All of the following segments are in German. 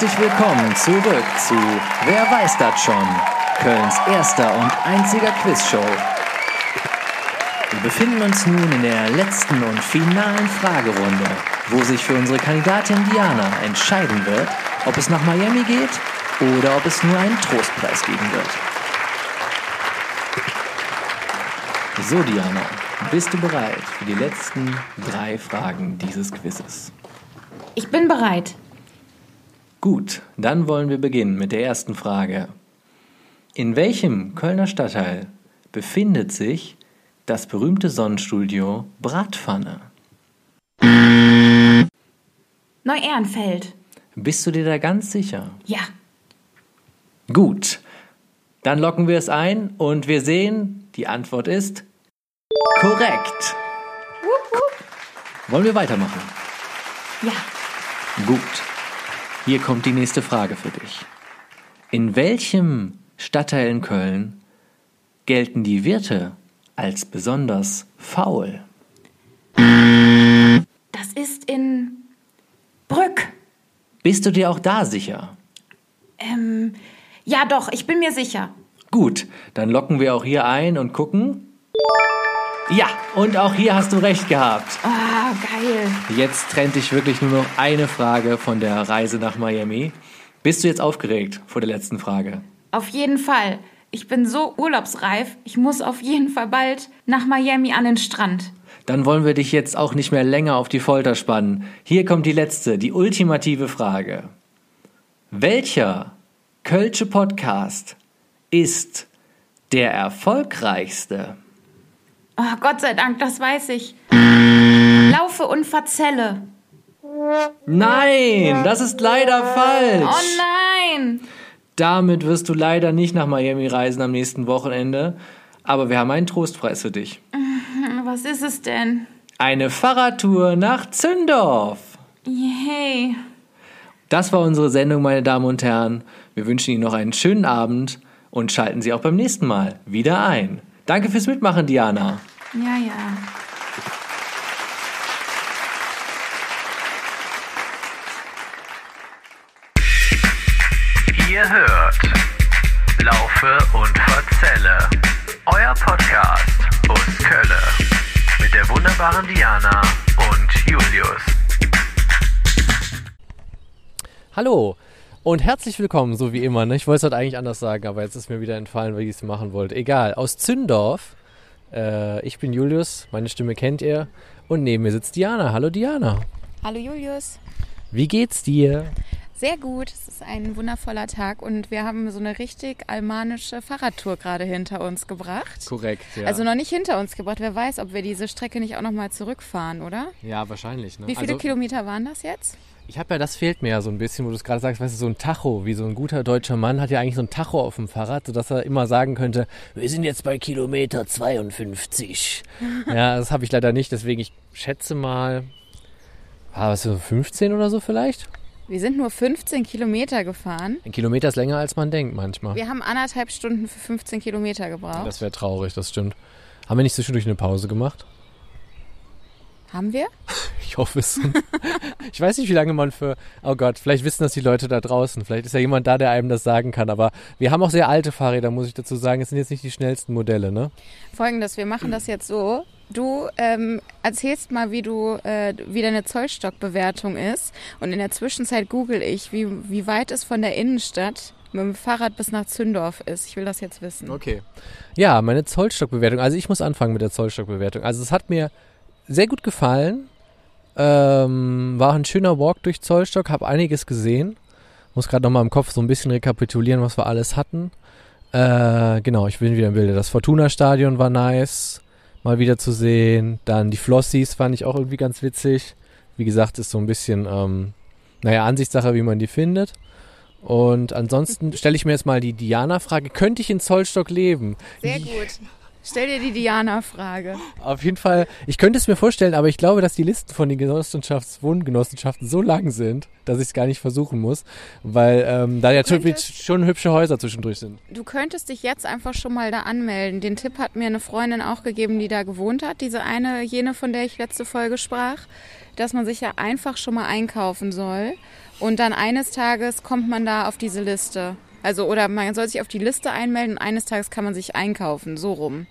herzlich willkommen zurück zu Wer weiß das schon? Kölns erster und einziger Quizshow. Wir befinden uns nun in der letzten und finalen Fragerunde, wo sich für unsere Kandidatin Diana entscheiden wird, ob es nach Miami geht oder ob es nur einen Trostpreis geben wird. So, Diana, bist du bereit für die letzten drei Fragen dieses Quizzes? Ich bin bereit. Gut, dann wollen wir beginnen mit der ersten Frage. In welchem Kölner Stadtteil befindet sich das berühmte Sonnenstudio Bratpfanne? Neu-Ehrenfeld. Bist du dir da ganz sicher? Ja. Gut, dann locken wir es ein und wir sehen, die Antwort ist korrekt. Wollen wir weitermachen? Ja. Gut. Hier kommt die nächste Frage für dich. In welchem Stadtteil in Köln gelten die Wirte als besonders faul? Das ist in Brück. Bist du dir auch da sicher? Ähm, ja doch, ich bin mir sicher. Gut, dann locken wir auch hier ein und gucken. Ja, und auch hier hast du recht gehabt. Ah, geil. Jetzt trennt dich wirklich nur noch eine Frage von der Reise nach Miami. Bist du jetzt aufgeregt vor der letzten Frage? Auf jeden Fall. Ich bin so urlaubsreif. Ich muss auf jeden Fall bald nach Miami an den Strand. Dann wollen wir dich jetzt auch nicht mehr länger auf die Folter spannen. Hier kommt die letzte, die ultimative Frage. Welcher Kölsche Podcast ist der erfolgreichste? Oh, Gott sei Dank, das weiß ich. Laufe und verzelle. Nein, das ist leider falsch. Oh nein. Damit wirst du leider nicht nach Miami reisen am nächsten Wochenende. Aber wir haben einen Trostpreis für dich. Was ist es denn? Eine Fahrradtour nach Zündorf. Yay. Das war unsere Sendung, meine Damen und Herren. Wir wünschen Ihnen noch einen schönen Abend und schalten Sie auch beim nächsten Mal wieder ein. Danke fürs Mitmachen, Diana. Ja, ja. Ihr hört Laufe und Verzelle, euer Podcast aus Kölle mit der wunderbaren Diana und Julius. Hallo und herzlich willkommen, so wie immer. Ne? Ich wollte es heute eigentlich anders sagen, aber jetzt ist mir wieder entfallen, weil ich es machen wollte. Egal, aus Zündorf. Äh, ich bin Julius, meine Stimme kennt ihr. Und neben mir sitzt Diana. Hallo Diana. Hallo Julius. Wie geht's dir? Sehr gut, es ist ein wundervoller Tag und wir haben so eine richtig almanische Fahrradtour gerade hinter uns gebracht. Korrekt, ja. Also noch nicht hinter uns gebracht. Wer weiß, ob wir diese Strecke nicht auch nochmal zurückfahren, oder? ja, wahrscheinlich. Ne? Wie viele also, Kilometer waren das jetzt? Ich habe ja, das fehlt mir ja so ein bisschen, wo du es gerade sagst, weißt du, so ein Tacho, wie so ein guter deutscher Mann hat ja eigentlich so ein Tacho auf dem Fahrrad, sodass er immer sagen könnte, wir sind jetzt bei Kilometer 52. ja, das habe ich leider nicht, deswegen ich schätze mal, ah, was so 15 oder so vielleicht? Wir sind nur 15 Kilometer gefahren. Ein Kilometer ist länger, als man denkt manchmal. Wir haben anderthalb Stunden für 15 Kilometer gebraucht. Das wäre traurig, das stimmt. Haben wir nicht zwischendurch eine Pause gemacht? haben wir? Ich hoffe es. ich weiß nicht, wie lange man für. Oh Gott, vielleicht wissen das die Leute da draußen. Vielleicht ist ja jemand da, der einem das sagen kann. Aber wir haben auch sehr alte Fahrräder, muss ich dazu sagen. Es sind jetzt nicht die schnellsten Modelle, ne? Folgendes, wir machen das jetzt so. Du ähm, erzählst mal, wie du, äh, wie deine Zollstockbewertung ist. Und in der Zwischenzeit google ich, wie, wie weit es von der Innenstadt mit dem Fahrrad bis nach Zündorf ist. Ich will das jetzt wissen. Okay. Ja, meine Zollstockbewertung. Also ich muss anfangen mit der Zollstockbewertung. Also es hat mir sehr gut gefallen. Ähm, war ein schöner Walk durch Zollstock, habe einiges gesehen. Muss gerade nochmal im Kopf so ein bisschen rekapitulieren, was wir alles hatten. Äh, genau, ich bin wieder im Bilde. Das Fortuna-Stadion war nice, mal wieder zu sehen. Dann die Flossies fand ich auch irgendwie ganz witzig. Wie gesagt, ist so ein bisschen, ähm, naja, Ansichtssache, wie man die findet. Und ansonsten stelle ich mir jetzt mal die Diana-Frage, könnte ich in Zollstock leben? Sehr gut. Stell dir die Diana-Frage. Auf jeden Fall, ich könnte es mir vorstellen, aber ich glaube, dass die Listen von den Genossenschafts Wohngenossenschaften so lang sind, dass ich es gar nicht versuchen muss, weil ähm, da ja könntest- schon hübsche Häuser zwischendurch sind. Du könntest dich jetzt einfach schon mal da anmelden. Den Tipp hat mir eine Freundin auch gegeben, die da gewohnt hat. Diese eine, jene, von der ich letzte Folge sprach, dass man sich ja einfach schon mal einkaufen soll. Und dann eines Tages kommt man da auf diese Liste. Also, oder man soll sich auf die Liste einmelden und eines Tages kann man sich einkaufen. So rum.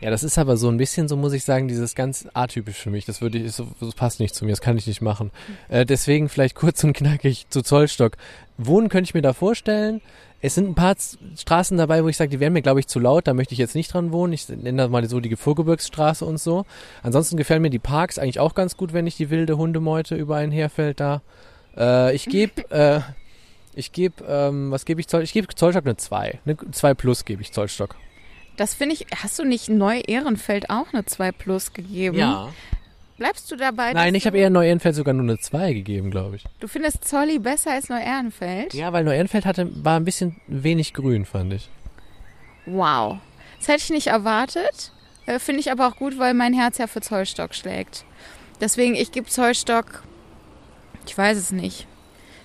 Ja, das ist aber so ein bisschen, so muss ich sagen, dieses ganz atypisch für mich. Das würde ich, das passt nicht zu mir, das kann ich nicht machen. Äh, deswegen vielleicht kurz und knackig zu Zollstock. Wohnen könnte ich mir da vorstellen. Es sind ein paar Straßen dabei, wo ich sage, die wären mir, glaube ich, zu laut. Da möchte ich jetzt nicht dran wohnen. Ich nenne das mal so die Vorgebirgsstraße und so. Ansonsten gefallen mir die Parks eigentlich auch ganz gut, wenn nicht die wilde Hundemeute über einen herfällt da. Äh, ich gebe, äh, ich gebe, ähm, was gebe ich Zoll? Ich gebe Zollstock eine 2. Eine 2 plus gebe ich Zollstock. Das finde ich, hast du nicht Neu-Ehrenfeld auch eine 2 Plus gegeben? Bleibst du dabei? Nein, ich habe eher Neu-Ehrenfeld sogar nur eine 2 gegeben, glaube ich. Du findest Zolli besser als Neu-Ehrenfeld? Ja, weil Neu-Ehrenfeld hatte, war ein bisschen wenig grün, fand ich. Wow. Das hätte ich nicht erwartet. Äh, Finde ich aber auch gut, weil mein Herz ja für Zollstock schlägt. Deswegen, ich gebe Zollstock. Ich weiß es nicht.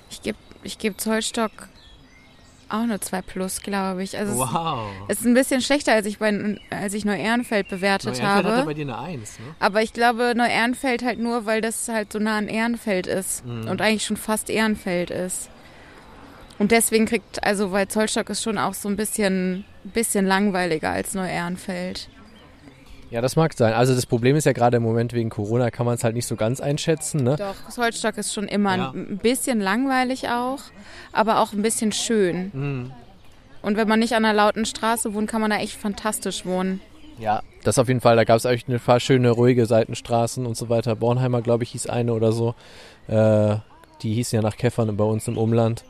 Ich gebe ich geb Zollstock auch eine 2 Plus, glaube ich. Also Wow. es ist ein bisschen schlechter, als ich, bei, als ich Neu-Ehrenfeld bewertet habe. dir eine 1, ne? Aber ich glaube, Neu-Ehrenfeld halt nur, weil das halt so nah an Ehrenfeld ist Mhm. und eigentlich schon fast Ehrenfeld ist. Und deswegen kriegt, also weil Zollstock ist schon auch so ein bisschen, bisschen langweiliger als Neu-Ehrenfeld. Ja, das mag sein. Also das Problem ist ja gerade im Moment wegen Corona kann man es halt nicht so ganz einschätzen, ne? Doch, Zollstock ist schon immer Ja. ein bisschen langweilig auch, aber auch ein bisschen schön. Mhm. Und wenn man nicht an einer lauten Straße wohnt, kann man da echt fantastisch wohnen. Ja, das auf jeden Fall. Da gab es eigentlich ein paar schöne, ruhige Seitenstraßen und so weiter. Bornheimer, glaube ich, hieß eine oder so. Äh, die hießen ja nach Käffern bei uns im Umland.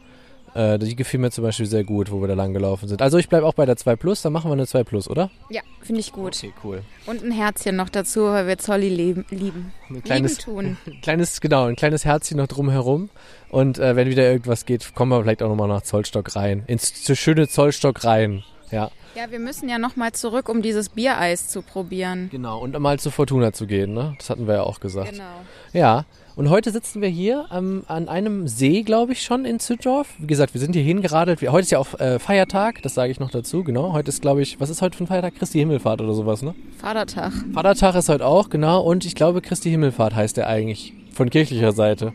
Äh, die gefiel mir zum Beispiel sehr gut, wo wir da lang gelaufen sind. Also ich bleibe auch bei der 2 Plus, dann machen wir eine 2 Plus, oder? Ja, finde ich gut. Okay, cool. Und ein Herzchen noch dazu, weil wir Zolli leben, lieben. Ein kleines, Lieben tun. ein kleines, genau, ein kleines Herzchen noch drumherum. Und äh, wenn wieder irgendwas geht, kommen wir vielleicht auch nochmal nach Zollstock rein. Ins zu schöne Zollstock rein. Ja. Ja, wir müssen ja nochmal zurück, um dieses Biereis zu probieren. Genau, und mal zu Fortuna zu gehen, ne? Das hatten wir ja auch gesagt. Genau. Ja, und heute sitzen wir hier ähm, an einem See, glaube ich, schon in Züttorf. Wie gesagt, wir sind hier hingeradelt. Wir, heute ist ja auch äh, Feiertag, das sage ich noch dazu, genau. Heute ist, glaube ich, was ist heute für ein Feiertag? Christi Himmelfahrt oder sowas, ne? Vatertag. Vatertag ist heute auch, genau. Und ich glaube, Christi Himmelfahrt heißt er eigentlich. Von kirchlicher Seite.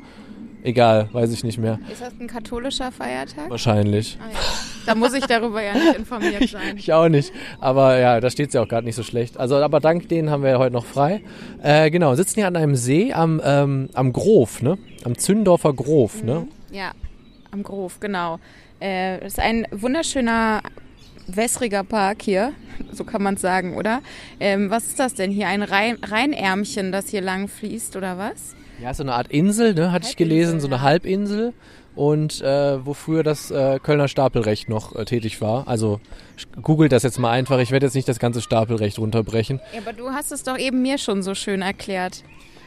Egal, weiß ich nicht mehr. Ist das ein katholischer Feiertag? Wahrscheinlich. Ah, ja. Da muss ich darüber ja nicht informiert sein. Ich auch nicht. Aber ja, da steht's ja auch gerade nicht so schlecht. Also, aber dank denen haben wir ja heute noch frei. Äh, genau, sitzen hier an einem See am, ähm, am Grof, ne? Am Zündorfer Grof, ne? Ja, am Grof, genau. Äh, das ist ein wunderschöner wässriger Park hier, so kann man es sagen, oder? Ähm, was ist das denn hier? Ein Rhein Rheinärmchen, das hier lang fließt, oder was? Ja, so eine Art Insel, ne? Hatte ich gelesen, so eine. Halbinsel. Und äh, wo früher das äh, Kölner Stapelrecht noch äh, tätig war. Also googelt das jetzt mal einfach. Ich werde jetzt nicht das ganze Stapelrecht runterbrechen. Ja, aber du hast es doch eben mir schon so schön erklärt.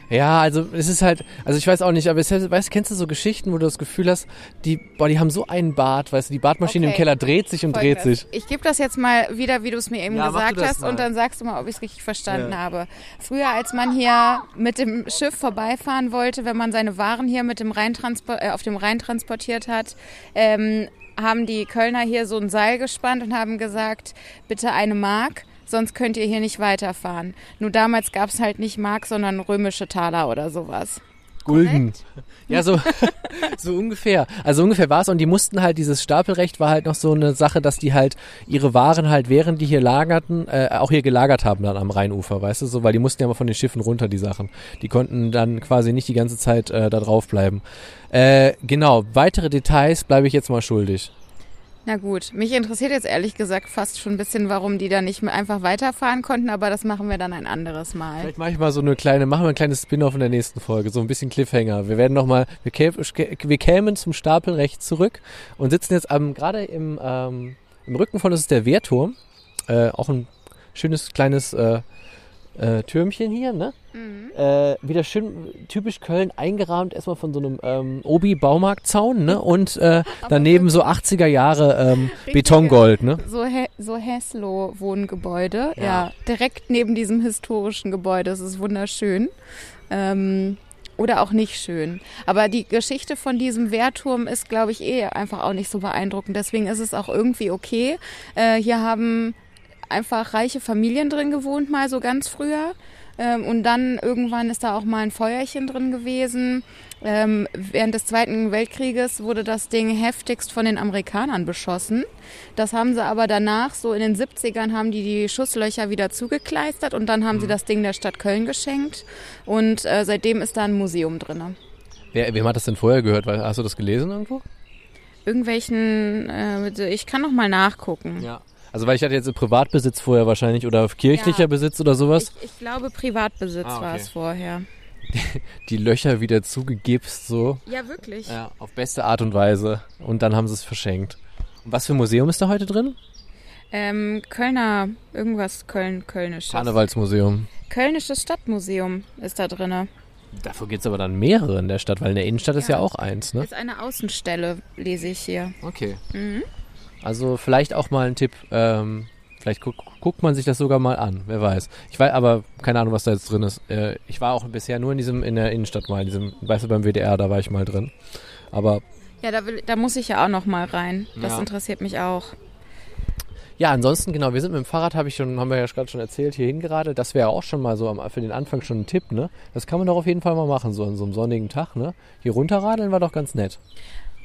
Ja, also es ist halt, also ich weiß auch nicht, aber es, weißt, kennst du so Geschichten, wo du das Gefühl hast, die, boah, die haben so einen Bart, weißt du, die Bartmaschine Okay. im Keller dreht sich und dreht Folgendes. sich. Ich gebe das jetzt mal wieder, wie du es mir eben Ja, gesagt hast, mal. und dann sagst du mal, ob ich es richtig verstanden Ja. habe. Früher, als man hier mit dem Schiff vorbeifahren wollte, wenn man seine Waren hier mit dem Rhein äh, auf dem Rhein transportiert hat, ähm, haben die Kölner hier so ein Seil gespannt und haben gesagt, bitte eine Mark. Sonst könnt ihr hier nicht weiterfahren. Nur damals gab es halt nicht Mark, sondern römische Taler oder sowas. Gulden. Ja, so, so ungefähr. Also ungefähr war es und die mussten halt, dieses Stapelrecht war halt noch so eine Sache, dass die halt ihre Waren halt, während die hier lagerten, äh, auch hier gelagert haben dann am Rheinufer, weißt du, so, weil die mussten ja mal von den Schiffen runter, die Sachen. Die konnten dann quasi nicht die ganze Zeit äh, da drauf bleiben. Äh, genau, weitere Details bleibe ich jetzt mal schuldig. Na gut, mich interessiert jetzt ehrlich gesagt fast schon ein bisschen, warum die da nicht einfach weiterfahren konnten, aber das machen wir dann ein anderes Mal. Vielleicht mache ich mal so eine kleine, machen wir ein kleines Spin-off in der nächsten Folge, so ein bisschen Cliffhanger. Wir werden nochmal, wir, kä- wir kämen zum Stapelrecht zurück und sitzen jetzt am, gerade im, ähm, im Rücken von uns ist der Wehrturm, äh, auch ein schönes kleines äh, äh, Türmchen hier, ne? Äh, wieder schön typisch Köln eingerahmt, erstmal von so einem ähm, Obi-Baumarktzaun, ne? Und äh, daneben so 80er Jahre ähm, Betongold, ne? So, He so Heslo-Wohngebäude, Ja. ja. direkt neben diesem historischen Gebäude. Das ist wunderschön. Ähm, oder auch nicht schön. Aber die Geschichte von diesem Wehrturm ist, glaube ich, eh einfach auch nicht so beeindruckend. Deswegen ist es auch irgendwie okay. Äh, hier haben einfach reiche Familien drin gewohnt, mal so ganz früher. Ähm, und dann irgendwann ist da auch mal ein Feuerchen drin gewesen. Ähm, während des Zweiten Weltkrieges wurde das Ding heftigst von den Amerikanern beschossen. Das haben sie aber danach, so in den 70ern, haben die die Schusslöcher wieder zugekleistert und dann haben sie das Ding der Stadt Köln geschenkt. Und äh, seitdem ist da ein Museum drin. Wer, wem hat das denn vorher gehört? Hast du das gelesen irgendwo? Irgendwelchen, äh, ich kann noch mal nachgucken. Ja. Also weil ich hatte jetzt Privatbesitz vorher wahrscheinlich oder kirchlicher Ja. Besitz oder sowas. Ich, ich glaube, Privatbesitz Ah, okay. war es vorher. Die Löcher wieder zugegipst so. Ja, wirklich. Ja, auf beste Art und Weise. Und dann haben sie es verschenkt. Und was für ein Museum ist da heute drin? Ähm, Kölner, irgendwas Köln, Kölnisches. Karnevalsmuseum. Kölnisches Stadtmuseum ist da drinne. Davor gibt es aber dann mehrere in der Stadt, weil in der Innenstadt ist ja Ja. auch eins, ne? Ist eine Außenstelle, lese ich hier. Okay. Mhm. Also vielleicht auch mal ein Tipp. Ähm, vielleicht guck, guckt man sich das sogar mal an. Wer weiß. Ich weiß aber keine Ahnung, was da jetzt drin ist. Äh, ich war auch bisher nur in diesem in der Innenstadt mal, in diesem, weißt du, beim WDR, da war ich mal drin. Aber Ja, da, will, da muss ich ja auch noch mal rein. Das Ja. interessiert mich auch. ja, ansonsten genau. Wir sind mit dem Fahrrad, habe ich schon, haben wir ja gerade schon erzählt, hierhin gerade. Das wäre auch schon mal so am, für den Anfang schon ein Tipp, ne? Das kann man doch auf jeden Fall mal machen, so an so einem sonnigen Tag, ne? Hier runterradeln war doch ganz nett.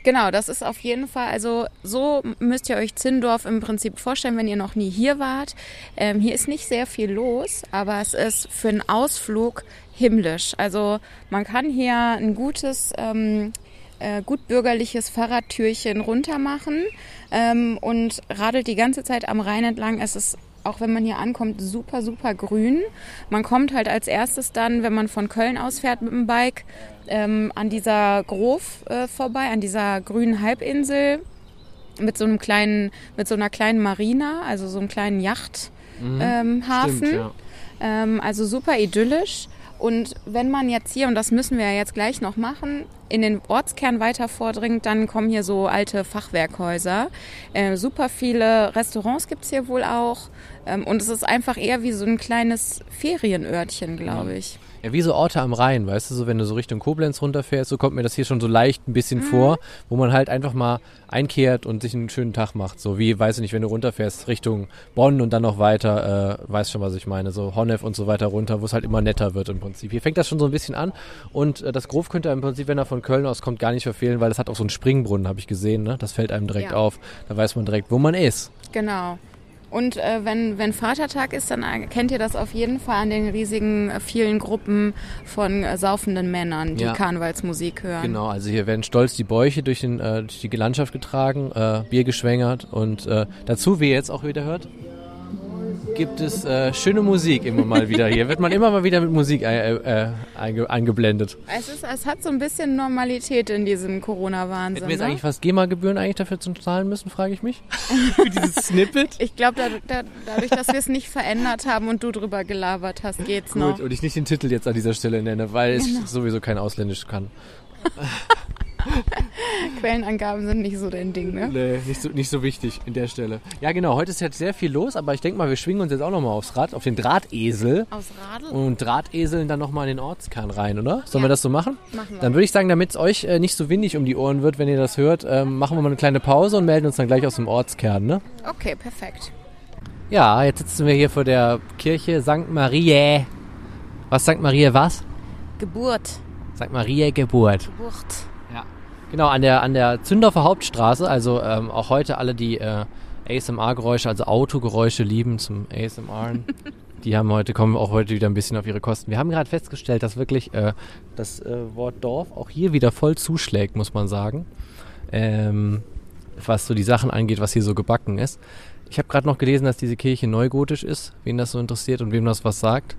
Genau, das ist auf jeden Fall, also so müsst ihr euch Zindorf im Prinzip vorstellen, wenn ihr noch nie hier wart. Ähm, hier ist nicht sehr viel los, aber es ist für einen Ausflug himmlisch. Also man kann hier ein gutes, ähm, äh, gut bürgerliches Fahrradtürchen runter machen ähm, und radelt die ganze Zeit am Rhein entlang. Es ist auch wenn man hier ankommt, super, super grün. Man kommt halt als erstes dann, wenn man von Köln aus fährt mit dem Bike, ähm, an dieser Grof äh, vorbei, an dieser grünen Halbinsel mit so einem kleinen, mit so einer kleinen Marina, also so einem kleinen Yachthafen. Ähm, Hafen. Ähm, also super idyllisch. Und wenn man jetzt hier, und das müssen wir ja jetzt gleich noch machen, in den Ortskern weiter vordringt, dann kommen hier so alte Fachwerkhäuser. Äh, super viele Restaurants gibt's hier wohl auch. Ähm, und es ist einfach eher wie so ein kleines Ferienörtchen, glaube ich. Ja, wie so Orte am Rhein, weißt du, so wenn du so Richtung Koblenz runterfährst, so kommt mir das hier schon so leicht ein bisschen vor, wo man halt einfach mal einkehrt und sich einen schönen Tag macht. So wie, weiß ich nicht, wenn du runterfährst Richtung Bonn und dann noch weiter, äh, weißt schon, was ich meine, so Honnef und so weiter runter, wo es halt immer netter wird im Prinzip. Hier fängt das schon so ein bisschen an und äh, das Grof könnte im Prinzip, wenn er von Köln aus kommt, gar nicht verfehlen, weil es hat auch so einen Springbrunnen, habe ich gesehen, ne? Das fällt einem direkt Ja. auf. Da weiß man direkt, wo man ist. Genau. Und äh, wenn, wenn Vatertag ist, dann erkennt ihr das auf jeden Fall an den riesigen, äh, vielen Gruppen von äh, saufenden Männern, die Ja. Karnevalsmusik hören. Genau, also hier werden stolz die Bäuche durch, den, äh, durch die Landschaft getragen, äh, Bier geschwängert und äh, dazu, wie ihr jetzt auch wieder hört, gibt es äh, schöne Musik immer mal wieder hier. Wird man immer mal wieder mit Musik äh, äh, einge eingeblendet. Es, ist, es hat so ein bisschen Normalität in diesem Hätten Corona-Wahnsinn. wir jetzt Ne? eigentlich was GEMA-Gebühren eigentlich dafür zu zahlen müssen, frage ich mich. Für dieses Snippet. Ich glaube, da, da, dadurch, dass wir es nicht verändert haben und du drüber gelabert hast, geht's noch. Gut, und ich nicht den Titel jetzt an dieser Stelle nenne, weil ich sowieso kein Ausländisch kann. Quellenangaben sind nicht so dein Ding, ne? Nee, nicht so, nicht so wichtig in der Stelle. Ja, genau, heute ist jetzt sehr viel los, aber ich denke mal, wir schwingen uns jetzt auch nochmal aufs Rad, auf den Drahtesel. Aus Radl und Drahteseln dann nochmal in den Ortskern rein, oder? Sollen Ja. wir das so machen? machen wir. Dann würde ich sagen, damit es euch äh, nicht so windig um die Ohren wird, wenn ihr das hört, ähm, machen wir mal eine kleine Pause und melden uns dann gleich aus dem Ortskern, ne? Okay, perfekt. Ja, jetzt sitzen wir hier vor der Kirche St. Marie. Was St. Marie was? Geburt. St. Marie Geburt. Geburt. Genau, an der, an der Zündorfer Hauptstraße, also ähm, auch heute alle, die äh, ASMR-Geräusche, also Autogeräusche lieben zum ASMR. Die haben heute, kommen auch heute wieder ein bisschen auf ihre Kosten. Wir haben gerade festgestellt, dass wirklich äh, das äh, Wort Dorf auch hier wieder voll zuschlägt, muss man sagen. Ähm, was so die Sachen angeht, was hier so gebacken ist. Ich habe gerade noch gelesen, dass diese Kirche neugotisch ist, wen das so interessiert und wem das was sagt.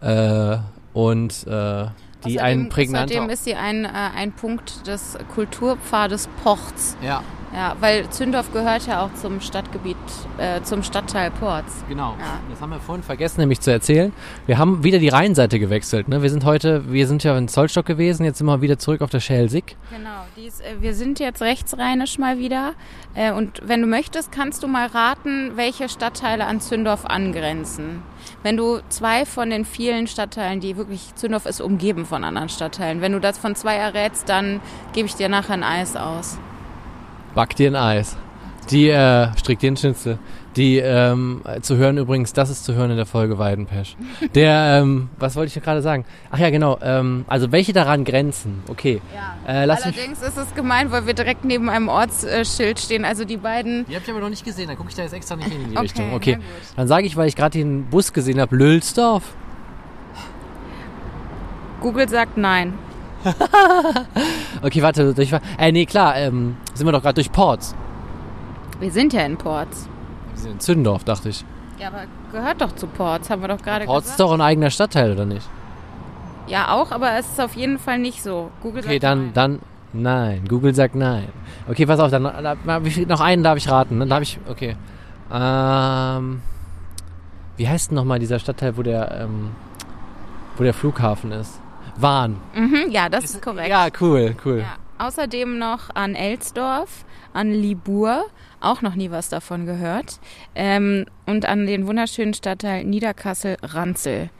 Äh, und äh, die ein prägnanter... Außerdem ist sie ein, äh, ein Punkt des Kulturpfades Pochts. Ja, Ja, weil Zündorf gehört ja auch zum Stadtgebiet, äh, zum Stadtteil Porz. Genau. Ja. Das haben wir vorhin vergessen, nämlich zu erzählen. Wir haben wieder die Rheinseite gewechselt. Ne? Wir sind heute, wir sind ja in Zollstock gewesen, jetzt sind wir wieder zurück auf der Schelsig. Genau, die ist, äh, wir sind jetzt rechtsrheinisch mal wieder. Äh, und wenn du möchtest, kannst du mal raten, welche Stadtteile an Zündorf angrenzen. Wenn du zwei von den vielen Stadtteilen, die wirklich, Zündorf ist umgeben von anderen Stadtteilen, wenn du das von zwei errätst, dann gebe ich dir nachher ein Eis aus. Back dir ein Eis. Die, äh, strick dir ein Schnitzel. Die, ähm, zu hören übrigens, das ist zu hören in der Folge Weidenpesch. Der, ähm, was wollte ich gerade sagen? Ach ja, genau, ähm, also welche daran grenzen? Okay. Äh, lass mich, Allerdings ist es gemein, weil wir direkt neben einem Ortsschild stehen. Also die beiden. die habt ihr aber noch nicht gesehen, dann gucke ich da jetzt extra nicht hin in die Okay, Richtung. Okay, dann sage ich, weil ich gerade den Bus gesehen habe, Lülsdorf. Google sagt nein. Okay, warte, durch, äh, nee, klar, ähm, sind wir doch gerade durch Ports. Wir sind ja in Ports. Wir sind in Zündorf, dachte ich. Ja, aber gehört doch zu Ports, haben wir doch gerade Ports ist gesagt. doch ein eigener Stadtteil, oder nicht? Ja, auch, aber es ist auf jeden Fall nicht so. Google Okay, sagt dann, nein. dann, nein. Google sagt nein. Okay, pass auf, dann, viel- noch einen darf ich raten. Dann darf ich, okay. Ähm, wie heißt denn nochmal dieser Stadtteil, wo der, ähm, wo der Flughafen ist? Wahn. Mhm, ja, das ist korrekt. Ja, cool, cool. Ja. Außerdem noch an Elsdorf, an Libur, auch noch nie was davon gehört. Ähm, und an den wunderschönen Stadtteil Niederkassel-Ranzel.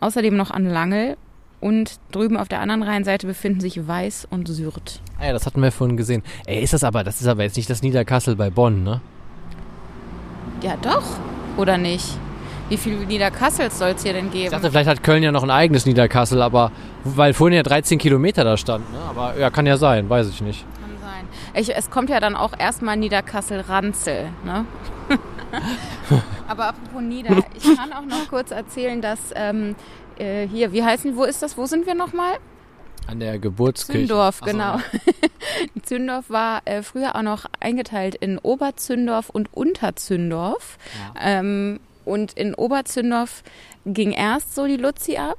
Außerdem noch an Langel. Und drüben auf der anderen Rheinseite befinden sich Weiß und Sürth. Ah ja, das hatten wir vorhin gesehen. Ey, ist das aber, das ist aber jetzt nicht das Niederkassel bei Bonn, ne? Ja, doch. Oder nicht? Wie viel Niederkassels soll es hier denn geben? Ich dachte, vielleicht hat Köln ja noch ein eigenes Niederkassel, aber, weil vorhin ja 13 Kilometer da stand, ne? Aber ja, kann ja sein, weiß ich nicht. Ich, es kommt ja dann auch erstmal Niederkassel-Ranzel. Ne? Aber apropos Nieder, ich kann auch noch kurz erzählen, dass ähm, äh, hier, wie heißen, wo ist das, wo sind wir nochmal? An der Geburtskirche. Zündorf, Ach so, genau. Zündorf war äh, früher auch noch eingeteilt in Oberzündorf und Unterzündorf. Ähm, und in Oberzündorf ging erst so die Luzi ab.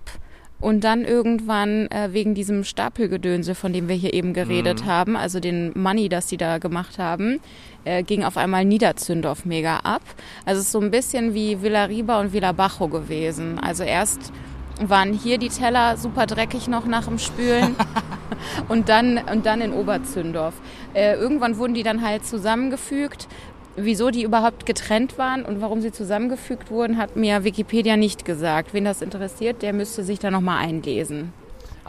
Und dann irgendwann äh, wegen diesem Stapelgedönse, von dem wir hier eben geredet haben, also den Money, das sie da gemacht haben, äh, ging auf einmal Niederzündorf mega ab. Also es ist so ein bisschen wie Villa Riba und Villa Bajo gewesen. Also erst waren hier die Teller super dreckig noch nach dem Spülen und dann, und dann in Oberzündorf. Äh, irgendwann wurden die dann halt zusammengefügt. Wieso die überhaupt getrennt waren und warum sie zusammengefügt wurden, hat mir Wikipedia nicht gesagt. Wen das interessiert, der müsste sich da nochmal einlesen.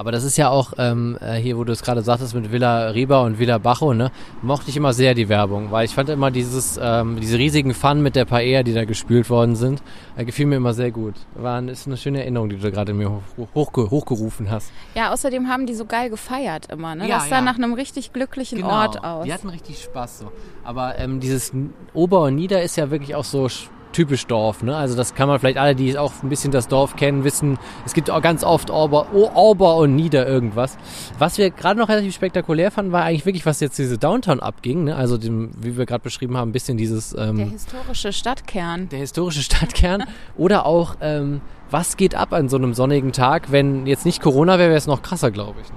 Aber das ist ja auch ähm, äh, hier, wo du es gerade sagtest mit Villa Riba und Villa Bajo, ne? Mochte ich immer sehr die Werbung, weil ich fand immer dieses, ähm, diese riesigen Fun mit der Paella, die da gespült worden sind, äh, gefiel mir immer sehr gut. War ist eine schöne Erinnerung, die du gerade in mir hoch, hochge, hochgerufen hast. Ja, außerdem haben die so geil gefeiert immer. Ne? Ja, das sah ja. nach einem richtig glücklichen Ort aus. Die hatten richtig Spaß so. Aber ähm, dieses Ober und Nieder ist ja wirklich auch so typisch Dorf, ne? Also das kann man vielleicht alle, die auch ein bisschen das Dorf kennen, wissen. Es gibt auch ganz oft Ober, Ober und Nieder irgendwas. Was wir gerade noch relativ spektakulär fanden, war eigentlich wirklich, was jetzt diese Downtown abging, ne? Also dem, wie wir gerade beschrieben haben, ein bisschen dieses ähm, Der historische Stadtkern. der historische Stadtkern oder auch ähm, was geht ab an so einem sonnigen Tag, wenn jetzt nicht Corona wäre, wäre es noch krasser, glaube ich. Ne?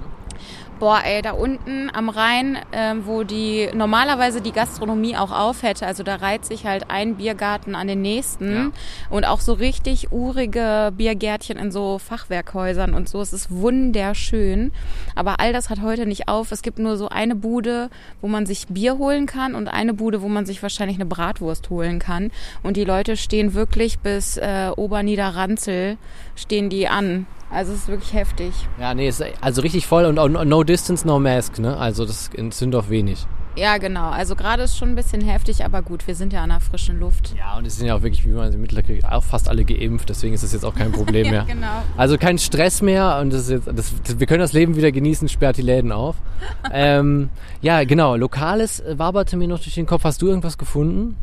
Boah, ey, da unten am Rhein, ähm, wo die normalerweise die Gastronomie auch auf hätte, also da reiht sich halt ein Biergarten an den nächsten und auch so richtig urige Biergärtchen in so Fachwerkhäusern und so. Es ist wunderschön, aber all das hat heute nicht auf. Es gibt nur so eine Bude, wo man sich Bier holen kann und eine Bude, wo man sich wahrscheinlich eine Bratwurst holen kann. Und die Leute stehen wirklich bis äh, Oberniederranzel stehen die an. Also es ist wirklich heftig. Ja, nee, ist also richtig voll und auch no distance, no mask, ne? Also das in Zündorf wenig. Ja, genau. Also gerade ist schon ein bisschen heftig, aber gut, wir sind ja an der frischen Luft. Ja, und es sind ja auch wirklich, wie man sie mittlerweile auch fast alle geimpft, deswegen ist das jetzt auch kein Problem mehr. genau. Also kein Stress mehr und das ist jetzt, das, das, wir können das Leben wieder genießen, sperrt die Läden auf. ähm, ja, genau, Lokales äh, waberte mir noch durch den Kopf. Hast du irgendwas gefunden?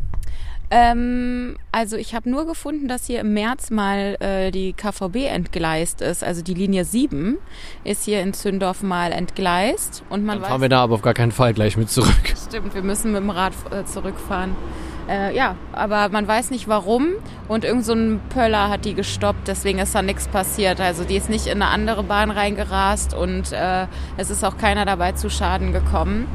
Ähm, also ich habe nur gefunden, dass hier im März mal äh, die KVB entgleist ist. Also die Linie 7 ist hier in Zündorf mal entgleist. Und man Dann weiß, fahren wir da aber auf gar keinen Fall gleich mit zurück. stimmt, wir müssen mit dem Rad äh, zurückfahren. Äh, ja, aber man weiß nicht warum. Und irgend so ein Pöller hat die gestoppt, deswegen ist da nichts passiert. Also die ist nicht in eine andere Bahn reingerast und äh, es ist auch keiner dabei zu Schaden gekommen.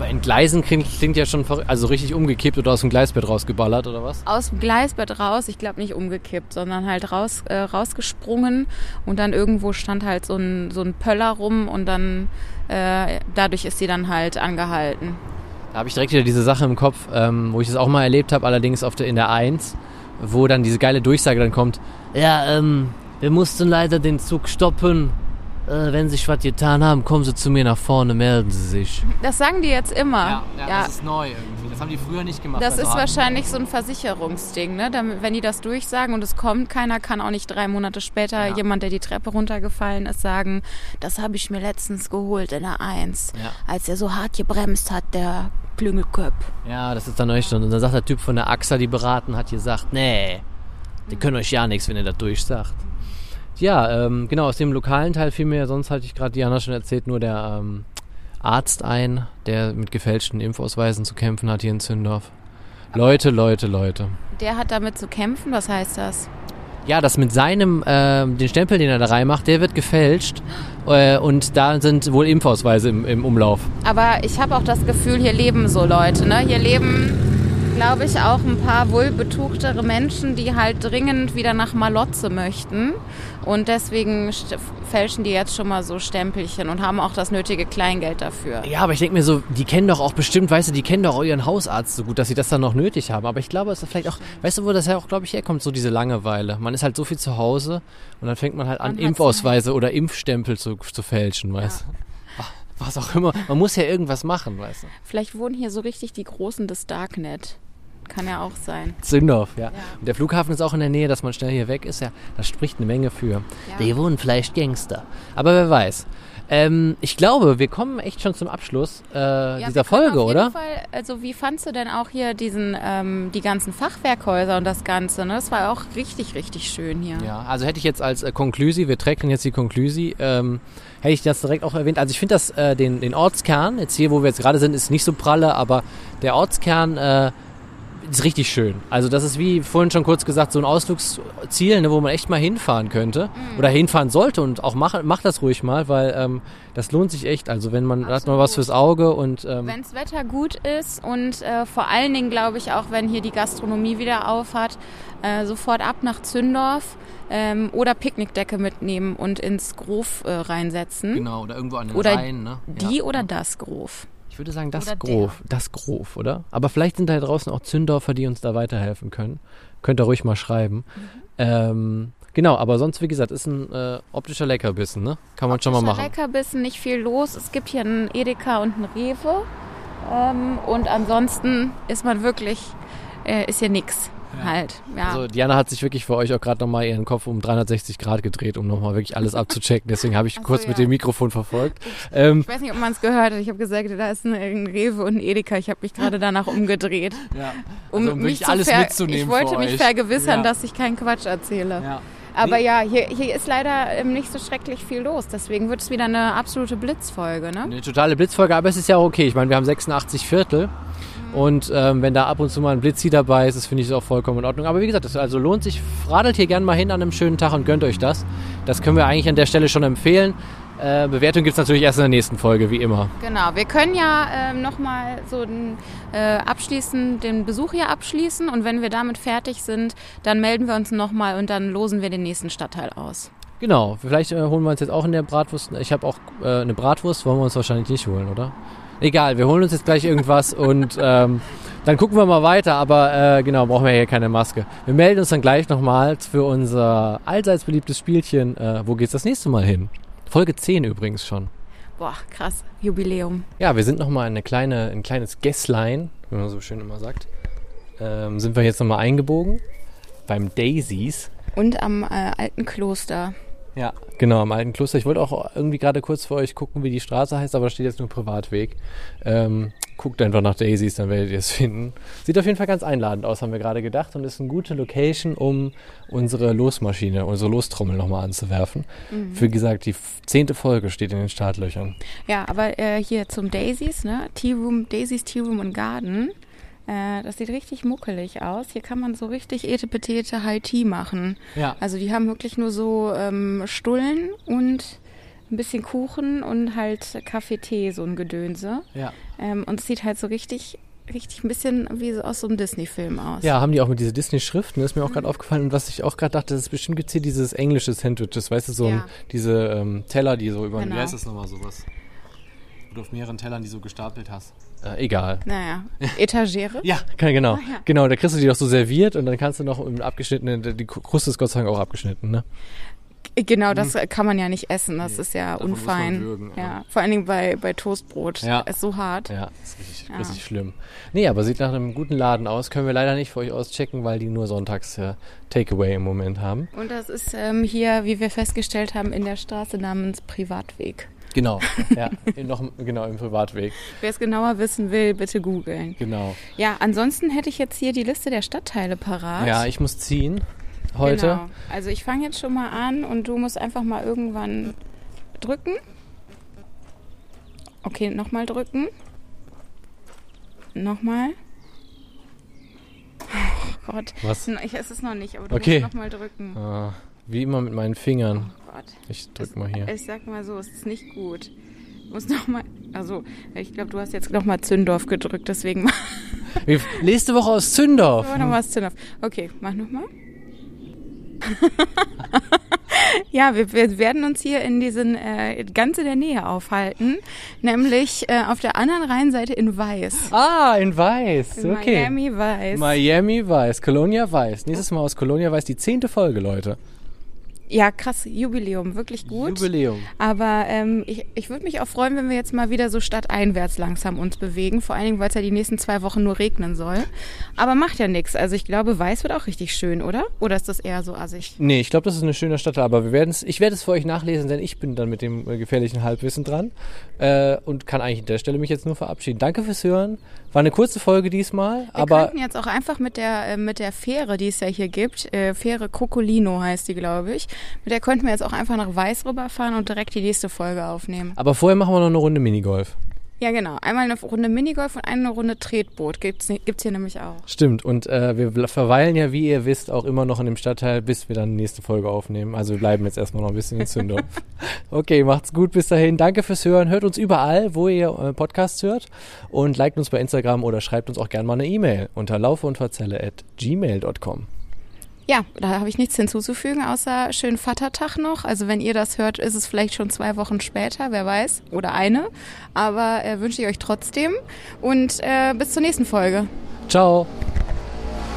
Aber entgleisen klingt, klingt ja schon. Also richtig umgekippt oder aus dem Gleisbett rausgeballert oder was? Aus dem Gleisbett raus, ich glaube nicht umgekippt, sondern halt raus, äh, rausgesprungen und dann irgendwo stand halt so ein, so ein Pöller rum und dann äh, dadurch ist sie dann halt angehalten. Da habe ich direkt wieder diese Sache im Kopf, ähm, wo ich das auch mal erlebt habe, allerdings auf der, in der 1, wo dann diese geile Durchsage dann kommt. Ja, ähm, wir mussten leider den Zug stoppen. Äh, wenn Sie sich was getan haben, kommen Sie zu mir nach vorne, melden Sie sich. Das sagen die jetzt immer. ist neu irgendwie. Das haben die früher nicht gemacht. Das ist wahrscheinlich so ein Versicherungsding, ne? Damit, wenn die das durchsagen und es kommt keiner, kann auch nicht drei Monate später Ja. jemand, der die Treppe runtergefallen ist, sagen, das habe ich mir letztens geholt in der Eins, Ja. als er so hart gebremst hat, der Klüngelköp. Ja, das ist dann euch schon. Und dann sagt der Typ von der AXA, die beraten hat, gesagt, nee, die können euch ja nichts, wenn ihr das durchsagt. Ja, ähm, genau, aus dem lokalen Teil fiel mir, sonst hatte ich gerade Diana schon erzählt, nur der ähm, Arzt ein, der mit gefälschten Impfausweisen zu kämpfen hat hier in Zündorf. Leute, Leute, Leute. Der hat damit zu kämpfen, was heißt das? Ja, das mit seinem, ähm, den Stempel, den er da reinmacht, der wird gefälscht. Äh, und da sind wohl Impfausweise im, im Umlauf. Aber ich habe auch das Gefühl, hier leben so Leute. Ne? Hier leben, glaube ich, auch ein paar wohlbetuchtere Menschen, die halt dringend wieder nach Malotze möchten. Und deswegen fälschen die jetzt schon mal so Stempelchen und haben auch das nötige Kleingeld dafür. Ja, aber ich denke mir so, die kennen doch auch bestimmt, weißt du, die kennen doch auch ihren Hausarzt so gut, dass sie das dann noch nötig haben. Aber ich glaube, es ist vielleicht auch, weißt du, wo das ja auch, glaube ich, herkommt, so diese Langeweile. Man ist halt so viel zu Hause und dann fängt man halt an, Man Impfausweise oder Impfstempel zu, zu fälschen, weißt du. Was auch immer. Man muss ja irgendwas machen, weißt du. Vielleicht wohnen hier so richtig die Großen des Darknet. Kann ja auch sein. Zündorf, ja. Und der Flughafen ist auch in der Nähe, dass man schnell hier weg ist. Ja, das spricht eine Menge für. Die wohnen vielleicht Gangster. Aber wer weiß. Ähm, ich glaube, wir kommen echt schon zum Abschluss äh, Ja, dieser Folge, auf jeden oder? Fall, also wie fandst du denn auch hier diesen, ähm, die ganzen Fachwerkhäuser und das Ganze? Ne? Das war auch richtig, richtig schön hier. Ja, also hätte ich jetzt als äh, Konklusi, wir tracken jetzt die Konklusi, ähm, hätte ich das direkt auch erwähnt. Also ich finde das, äh, den, den Ortskern, jetzt hier, wo wir jetzt gerade sind, ist nicht so pralle, aber der Ortskern äh, ist richtig schön. Also das ist wie vorhin schon kurz gesagt, so ein Ausflugsziel, ne, wo man echt mal hinfahren könnte oder hinfahren sollte und auch mach, macht das ruhig mal, weil ähm, das lohnt sich echt. Also wenn man hat man was fürs Auge und ähm, Wenns Wetter gut ist und äh, vor allen Dingen glaube ich auch, wenn hier die Gastronomie wieder auf hat, äh, sofort ab nach Zündorf ähm, oder Picknickdecke mitnehmen und ins Grof äh, reinsetzen. genau oder irgendwo an den Oder Rhein, ne? Die Ja. oder das Grof? Ich würde sagen, das. Grof. Das Grof, oder? Aber vielleicht sind da draußen auch Zündorfer, die uns da weiterhelfen können. Könnt ihr ruhig mal schreiben. Ähm, genau, aber sonst, wie gesagt, ist ein äh, optischer Leckerbissen, ne? Kann man schon mal machen. Leckerbissen, nicht viel los. Es gibt hier einen Edeka und einen Rewe. Ähm, und ansonsten ist man wirklich, äh, ist hier nix halt. Ja. Also Diana hat sich wirklich für euch auch gerade nochmal ihren Kopf um 360 Grad gedreht, um nochmal wirklich alles abzuchecken. Deswegen habe ich so, kurz mit ja. dem Mikrofon verfolgt. Ähm, ich weiß nicht, ob man es gehört hat. Ich habe gesagt, da ist ein, ein Rewe und ein Edeka. Ich habe mich gerade danach umgedreht. ja. Um, Also, um mich alles mitzunehmen Ich wollte mich euch. vergewissern, Ja. dass ich keinen Quatsch erzähle. ja. Aber Nee. ja, hier, hier ist leider ähm, nicht so schrecklich viel los. Deswegen wird es wieder eine absolute Blitzfolge, ne? Eine totale Blitzfolge, aber es ist ja auch okay. Ich meine, wir haben 86 Viertel. Und ähm, wenn da ab und zu mal ein Blitzi dabei ist, das finde ich auch vollkommen in Ordnung. Aber wie gesagt, das also lohnt sich. Radelt hier gerne mal hin an einem schönen Tag und gönnt euch das. Das können wir eigentlich an der Stelle schon empfehlen. Äh, Bewertung gibt es natürlich erst in der nächsten Folge, wie immer. Genau, wir können ja ähm, nochmal so den, äh, abschließen, den Besuch hier abschließen und wenn wir damit fertig sind, dann melden wir uns nochmal und dann losen wir den nächsten Stadtteil aus. Genau, vielleicht äh, holen wir uns jetzt auch in der Bratwurst. Ich habe auch äh, eine Bratwurst, wollen wir uns wahrscheinlich nicht holen, oder? Egal, wir holen uns jetzt gleich irgendwas und ähm, dann gucken wir mal weiter. Aber äh, genau, brauchen wir hier keine Maske. Wir melden uns dann gleich nochmal für unser allseits beliebtes Spielchen. Äh, wo geht's das nächste Mal hin? Folge 10 übrigens schon. Boah, krass, Jubiläum. Ja, wir sind nochmal eine kleine, ein kleines Gässlein, wie man so schön immer sagt. Ähm, sind wir jetzt nochmal eingebogen beim Daisies. Und am äh, alten Kloster. Ja, genau, am alten Kloster. Ich wollte auch irgendwie gerade kurz für euch gucken, wie die Straße heißt, aber da steht jetzt nur Privatweg. Ähm, guckt einfach nach Daisies, dann werdet ihr es finden. Sieht auf jeden Fall ganz einladend aus, haben wir gerade gedacht und ist eine gute Location, um unsere Losmaschine, unsere Lostrommel nochmal anzuwerfen. Wie gesagt, die zehnte Folge steht in den Startlöchern. Ja, aber äh, hier zum Daisies, ne? Tea Room, Daisies Tea Room und Garden. Äh, das sieht richtig muckelig aus. Hier kann man so richtig etepetete High Tea machen. Ja. Also die haben wirklich nur so ähm, Stullen und ein bisschen Kuchen und halt Kaffee, Tee, so ein Gedönse. Ja. Ähm, und es sieht halt so richtig, richtig ein bisschen wie so aus so einem Disney-Film aus. Ja, haben die auch mit dieser Disney-Schriften, ist mir auch gerade aufgefallen. Und was ich auch gerade dachte, das ist bestimmt gibt's hier dieses englische Sandwiches, weißt du, so ein, Ja. diese ähm, Teller, die so über Genau. Wie heißt das nochmal sowas? Du auf mehreren Tellern die so gestapelt hast. Äh, egal. Naja, Etagere. Ja, kann- genau. Ah, ja. Genau, da kriegst du die doch so serviert und dann kannst du noch im abgeschnittenen, die Kruste ist Gott sei Dank auch abgeschnitten, ne? Genau, das kann man ja nicht essen. Das ist ja Davon muss man unfein. würgen, ja, vor allen Dingen bei, bei Toastbrot. Ja. Ist so hart. Ja, ist richtig, Ja. richtig schlimm. Nee, aber sieht nach einem guten Laden aus. Können wir leider nicht für euch auschecken, weil die nur sonntags äh, Takeaway im Moment haben. Und das ist ähm, hier, wie wir festgestellt haben, in der Straße namens Privatweg. Genau. ja, noch genau im Privatweg. Wer es genauer wissen will, bitte googeln. Genau. Ja, ansonsten hätte ich jetzt hier die Liste der Stadtteile parat. Ja, ich muss ziehen heute. Genau. Also ich fange jetzt schon mal an und du musst einfach mal irgendwann drücken. Okay, nochmal drücken. Nochmal. Oh Gott. Was? Ich esse es noch nicht, aber du Okay. musst nochmal drücken. Ah, wie immer mit meinen Fingern. Gott. Ich drück mal hier. Ich sag mal so, es ist nicht gut. Du musst nochmal, also ich glaube, du hast jetzt nochmal Zündorf gedrückt, deswegen Nächste Woche aus Zündorf. nochmal Zündorf. Okay, mach nochmal. ja, wir, wir werden uns hier in diesen äh, ganz in der Nähe aufhalten, nämlich äh, auf der anderen Rheinseite in Weiß. Ah, in Weiß. In Okay. Miami Weiß. Miami Weiß, Colonia Weiß. Nächstes Mal aus Colonia Weiß, die zehnte Folge, Leute. Ja, krass, Jubiläum, wirklich gut. Jubiläum. Aber ähm, ich, ich würde mich auch freuen, wenn wir jetzt mal wieder so stadteinwärts langsam uns bewegen. Vor allen Dingen, weil es ja die nächsten zwei Wochen nur regnen soll. Aber macht ja nichts. Also ich glaube, Weiß wird auch richtig schön, oder? Oder ist das eher so assig? Nee, ich glaube, das ist eine schöne Stadt, aber wir werden's, ich werde es für euch nachlesen, denn ich bin dann mit dem äh, gefährlichen Halbwissen dran äh, und kann eigentlich an der Stelle mich jetzt nur verabschieden. Danke fürs Hören. War eine kurze Folge diesmal, Wir aber könnten jetzt auch einfach mit der, äh, mit der Fähre, die es ja hier gibt, äh, Fähre Krokolino heißt die, glaube ich, mit der könnten wir jetzt auch einfach nach Weiß rüberfahren und direkt die nächste Folge aufnehmen. aber vorher machen wir noch eine Runde Minigolf. Ja, genau. Einmal eine Runde Minigolf und eine Runde Tretboot. Gibt's, gibt's hier nämlich auch. Stimmt, und äh, wir verweilen ja, wie ihr wisst, auch immer noch in dem Stadtteil, bis wir dann die nächste Folge aufnehmen. Also wir bleiben jetzt erstmal noch ein bisschen in Zündorf. okay, macht's gut bis dahin. Danke fürs Hören. Hört uns überall, wo ihr äh, Podcasts hört und liked uns bei Instagram oder schreibt uns auch gerne mal eine E-Mail unter laufeundverzelle at gmail.com. Ja, da habe ich nichts hinzuzufügen, außer schönen Vatertag noch. Also wenn ihr das hört, ist es vielleicht schon zwei Wochen später, wer weiß, oder eine. Aber äh, wünsche ich euch trotzdem und äh, bis zur nächsten Folge. Ciao!